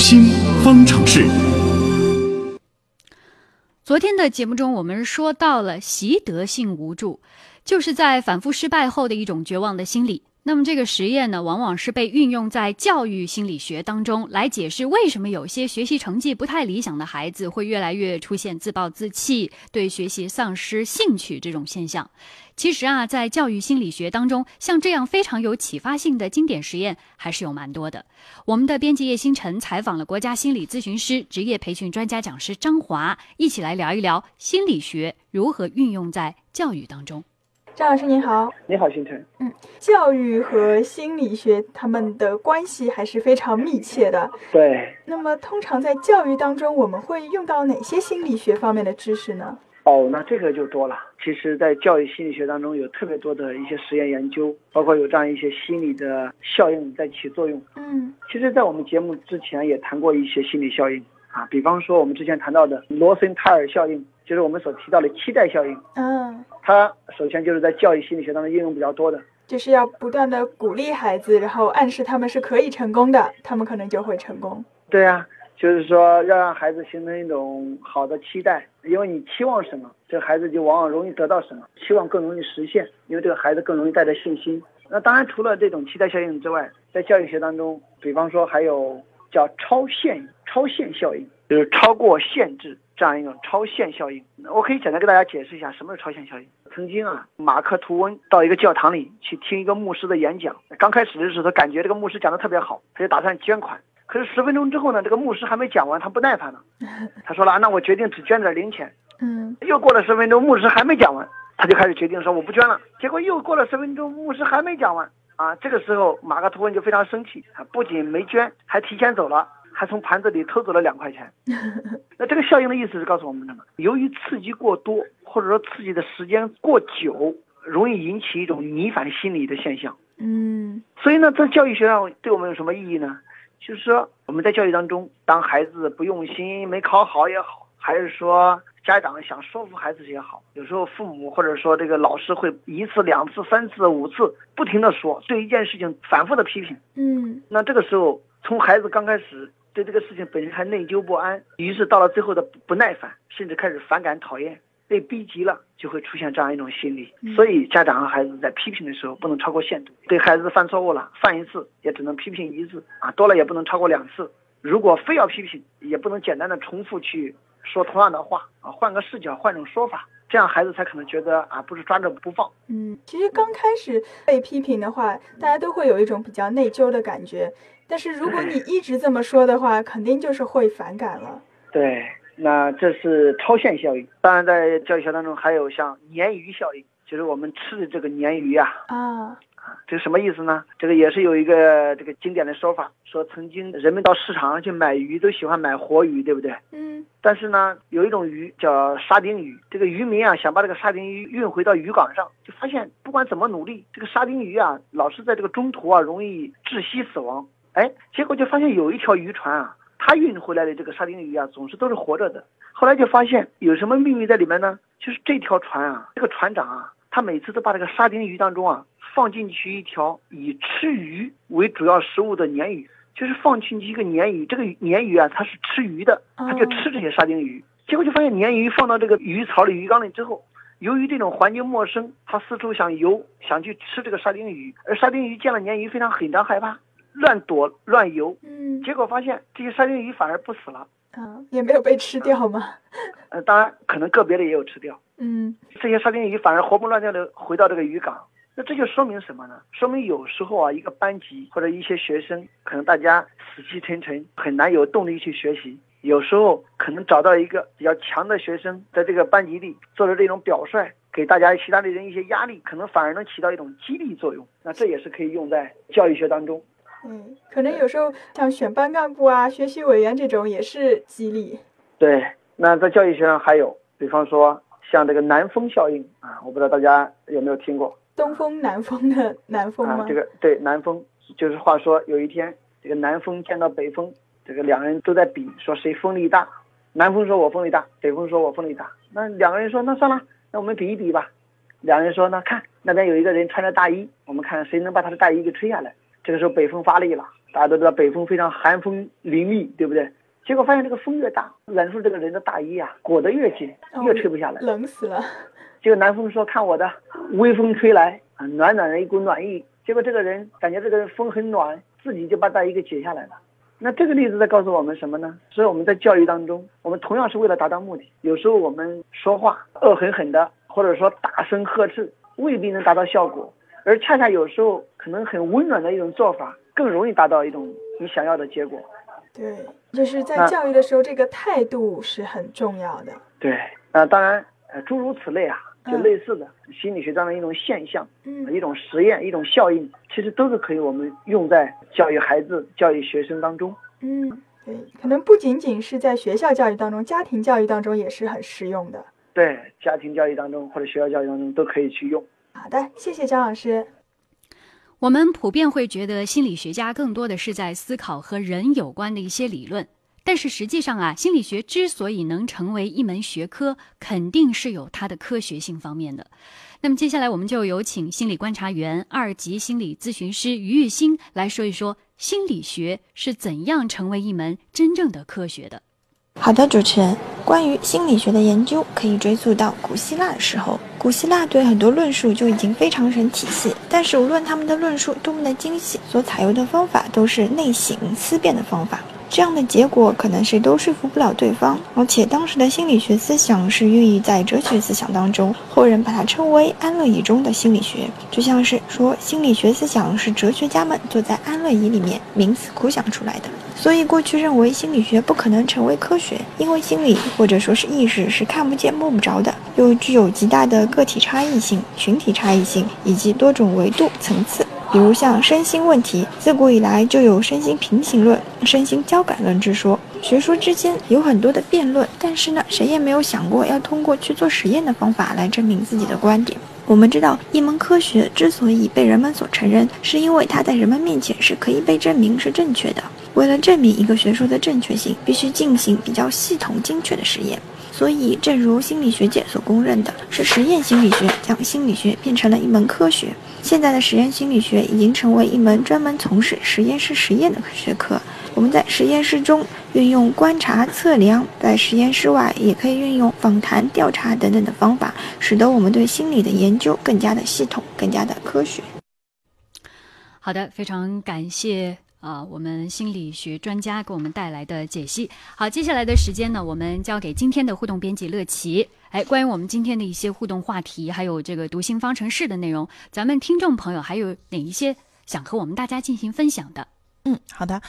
新方程式。昨天的节目中，我们说到了习得性无助，就是在反复失败后的一种绝望的心理。那么这个实验呢，往往是被运用在教育心理学当中，来解释为什么有些学习成绩不太理想的孩子会越来越出现自暴自弃、对学习丧失兴趣这种现象。其实啊，在教育心理学当中，像这样非常有启发性的经典实验还是有蛮多的。我们的编辑叶星辰采访了国家心理咨询师、职业培训专家讲师张华，一起来聊一聊心理学如何运用在教育当中。张老师您好，你好，星辰。嗯，教育和心理学他们的关系还是非常密切的。对。那么，通常在教育当中，我们会用到哪些心理学方面的知识呢？哦，那这个就多了。其实，在教育心理学当中，有特别多的一些实验研究，包括有这样一些心理的效应在起作用。嗯。其实，在我们节目之前也谈过一些心理效应啊，比方说我们之前谈到的罗森塔尔效应，就是我们所提到的期待效应。嗯。它首先就是在教育心理学当中应用比较多的，就是要不断的鼓励孩子，然后暗示他们是可以成功的，他们可能就会成功。对呀，就是说要让孩子形成一种好的期待，因为你期望什么，这个孩子就往往容易得到什么，期望更容易实现，因为这个孩子更容易带着信心。那当然，除了这种期待效应之外，在教育学当中，比方说还有叫超限超限效应，就是超过限制。这样一种超限效应，我可以简单给大家解释一下什么是超限效应。曾经啊，马克吐温到一个教堂里去听一个牧师的演讲，刚开始的时候他感觉这个牧师讲的特别好，他就打算捐款。可是十分钟之后呢，这个牧师还没讲完，他不耐烦了，他说了，那我决定只捐点零钱。嗯，又过了十分钟，牧师还没讲完，他就开始决定说我不捐了。结果又过了十分钟，牧师还没讲完啊，这个时候马克吐温就非常生气，不仅没捐，还提前走了。还从盘子里偷走了两块钱，那这个效应的意思是告诉我们什么？由于刺激过多，或者说刺激的时间过久，容易引起一种逆反心理的现象。嗯，所以呢，在教育学上对我们有什么意义呢？就是说我们在教育当中，当孩子不用心、没考好也好，还是说家长想说服孩子也好，有时候父母或者说这个老师会一次、两次、三次、五次不停的说，对一件事情反复的批评。嗯，那这个时候从孩子刚开始。对这个事情本身还内疚不安，于是到了最后的不耐烦，甚至开始反感讨厌，被逼急了就会出现这样一种心理。所以家长和孩子在批评的时候不能超过限度，对孩子犯错误了，犯一次也只能批评一次啊，多了也不能超过两次。如果非要批评，也不能简单的重复去说同样的话啊，换个视角，换种说法，这样孩子才可能觉得啊不是抓着不放。嗯，其实刚开始被批评的话，大家都会有一种比较内疚的感觉。但是如果你一直这么说的话，肯定就是会反感了。对，那这是超限效应。当然，在教育学当中还有像鲶鱼效应，就是我们吃的这个鲶鱼啊。啊。这是什么意思呢？这个也是有一个这个经典的说法，说曾经人们到市场上去买鱼，都喜欢买活鱼，对不对？嗯。但是呢，有一种鱼叫沙丁鱼，这个渔民啊想把这个沙丁鱼运回到渔港上，就发现不管怎么努力，这个沙丁鱼啊老是在这个中途啊容易窒息死亡。哎，结果就发现有一条渔船啊，它运回来的这个沙丁鱼啊，总是都是活着的。后来就发现有什么秘密在里面呢？就是这条船啊，这个船长啊，他每次都把这个沙丁鱼当中啊，放进去一条以吃鱼为主要食物的鲶鱼，就是放进去一个鲶鱼，这个鲶鱼啊，它是吃鱼的，它就吃这些沙丁鱼。结果就发现鲶鱼放到这个鱼槽里、鱼缸里之后，由于这种环境陌生，它四处想游，想去吃这个沙丁鱼，而沙丁鱼见了鲶鱼非常很常害怕。乱躲乱游，嗯，结果发现这些沙丁鱼反而不死了，啊，也没有被吃掉吗？呃，当然可能个别的也有吃掉，嗯，这些沙丁鱼反而活蹦乱跳的回到这个渔港，那这就说明什么呢？说明有时候啊，一个班级或者一些学生，可能大家死气沉沉，很难有动力去学习，有时候可能找到一个比较强的学生，在这个班级里做了这种表率，给大家其他的人一些压力，可能反而能起到一种激励作用，那这也是可以用在教育学当中。嗯，可能有时候像选班干部啊、学习委员这种也是激励。对，那在教育学上还有，比方说像这个南风效应啊，我不知道大家有没有听过。东风南风的南风吗？啊，这个对南风，就是话说有一天，这个南风见到北风，这个两个人都在比，说谁风力大。南风说我风力大，北风说我风力大。那两个人说那算了，那我们比一比吧。两人说那看那边有一个人穿着大衣，我们看谁能把他的大衣给吹下来。这个时候北风发力了，大家都知道北风非常寒风凛冽，对不对？结果发现这个风越大，忍住这个人的大衣啊裹得越紧，越吹不下来，冷死了。结果南风说：“看我的，微风吹来啊，暖暖的一股暖意。”结果这个人感觉这个风很暖，自己就把大衣给解下来了。那这个例子在告诉我们什么呢？所以我们在教育当中，我们同样是为了达到目的。有时候我们说话恶狠狠的，或者说大声呵斥，未必能达到效果，而恰恰有时候可能很温暖的一种做法，更容易达到一种你想要的结果。对，就是在教育的时候，这个态度是很重要的。对，啊，当然，呃，诸如此类啊，就类似的心理学当中一种现象，嗯，一种实验，一种效应，其实都是可以我们用在教育孩子、教育学生当中。嗯，对，可能不仅仅是在学校教育当中，家庭教育当中也是很实用的。对，家庭教育当中或者学校教育当中都可以去用。好的，谢谢张老师。我们普遍会觉得心理学家更多的是在思考和人有关的一些理论，但是实际上啊，心理学之所以能成为一门学科，肯定是有它的科学性方面的。那么接下来我们就有请心理观察员、二级心理咨询师于玉新来说一说心理学是怎样成为一门真正的科学的。好的，主持人，关于心理学的研究可以追溯到古希腊的时候。古希腊对很多论述就已经非常成体系，但是无论他们的论述多么的精细，所采用的方法都是内省思辨的方法。这样的结果可能谁都说服不了对方，而且当时的心理学思想是孕育在哲学思想当中，后人把它称为安乐椅中的心理学，就像是说心理学思想是哲学家们坐在安乐椅里面冥思苦想出来的。所以过去认为心理学不可能成为科学，因为心理或者说是意识是看不见摸不着的，又具有极大的个体差异性、群体差异性以及多种维度层次。比如像身心问题，自古以来就有身心平行论、身心交感论之说，学说之间有很多的辩论，但是呢，谁也没有想过要通过去做实验的方法来证明自己的观点。我们知道，一门科学之所以被人们所承认，是因为它在人们面前是可以被证明是正确的。为了证明一个学说的正确性，必须进行比较系统、精确的实验。所以，正如心理学界所公认的，是实验心理学将心理学变成了一门科学。现在的实验心理学已经成为一门专门从事实验室实验的学科。我们在实验室中运用观察、测量，在实验室外也可以运用访谈、调查等等的方法，使得我们对心理的研究更加的系统、更加的科学。好的，非常感谢。啊，我们心理学专家给我们带来的解析。好，接下来的时间呢，我们交给今天的互动编辑乐琪。哎，关于我们今天的一些互动话题，还有这个读心方程式的内容，咱们听众朋友还有哪一些想和我们大家进行分享的？嗯，好的。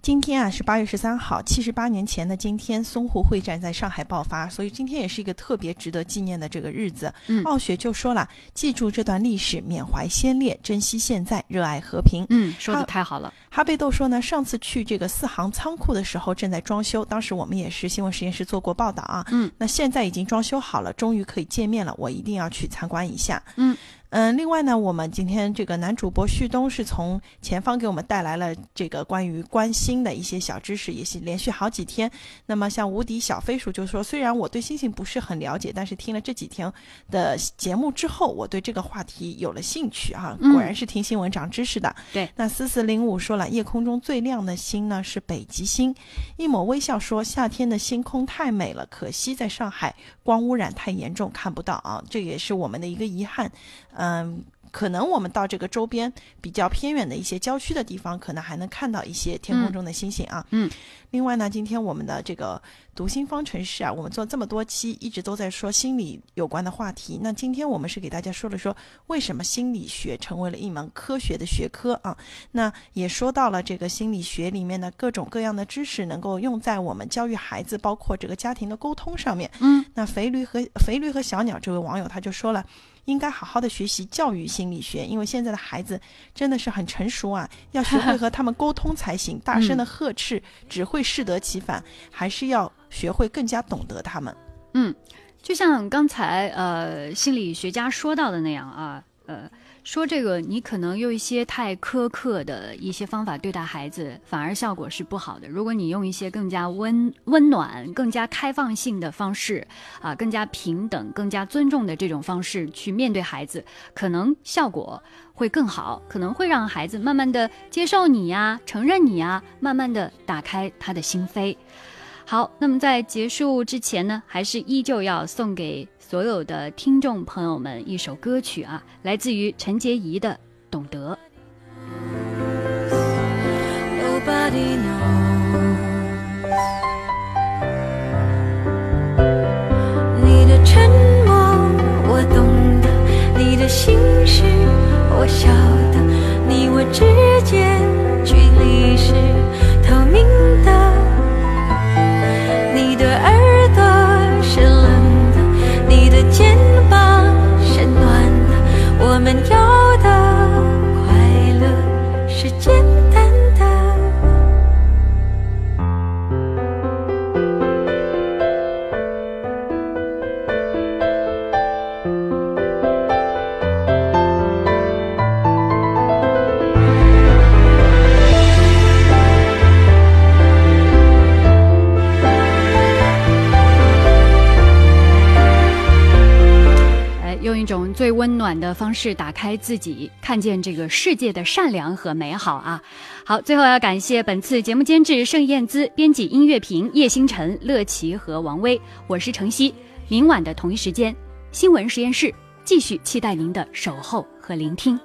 今天啊是八月十三号，七十八年前的今天，淞沪会战在上海爆发，所以今天也是一个特别值得纪念的这个日子。嗯，傲雪就说了，记住这段历史，缅怀先烈，珍惜现在，热爱和平。嗯，说的太好了。哈贝豆说呢，上次去这个四行仓库的时候正在装修，当时我们也是新闻实验室做过报道啊。嗯，那现在已经装修好了，终于可以见面了，我一定要去参观一下。嗯。嗯，另外呢，我们今天这个男主播旭东是从前方给我们带来了这个关于关心的一些小知识，也是连续好几天。那么像无敌小飞鼠就说，虽然我对星星不是很了解，但是听了这几天的节目之后，我对这个话题有了兴趣啊。果然是听新闻长知识的。对，那四四零五说了，夜空中最亮的星呢是北极星。一抹微笑说，夏天的星空太美了，可惜在上海光污染太严重，看不到啊，这也是我们的一个遗憾。嗯，可能我们到这个周边比较偏远的一些郊区的地方，可能还能看到一些天空中的星星啊。嗯，另外呢，今天我们的这个读心方程式啊，我们做这么多期，一直都在说心理有关的话题。那今天我们是给大家说了说，为什么心理学成为了一门科学的学科啊？那也说到了这个心理学里面的各种各样的知识，能够用在我们教育孩子，包括这个家庭的沟通上面。嗯，那肥驴和肥驴和小鸟这位网友他就说了。应该好好的学习教育心理学，因为现在的孩子真的是很成熟啊，要学会 和他们沟通才行。大声的呵斥只会适得其反，还是要学会更加懂得他们。嗯，就像刚才呃心理学家说到的那样啊，呃。说这个，你可能用一些太苛刻的一些方法对待孩子，反而效果是不好的。如果你用一些更加温温暖、更加开放性的方式，啊，更加平等、更加尊重的这种方式去面对孩子，可能效果会更好，可能会让孩子慢慢的接受你呀，承认你呀，慢慢的打开他的心扉。好，那么在结束之前呢，还是依旧要送给。所有的听众朋友们，一首歌曲啊，来自于陈洁仪的《懂得》。你用一种最温暖的方式，打开自己，看见这个世界的善良和美好啊！好，最后要感谢本次节目监制盛燕姿，编辑音乐评叶星辰、乐琪和王威，我是程曦。明晚的同一时间，新闻实验室继续期待您的守候和聆听。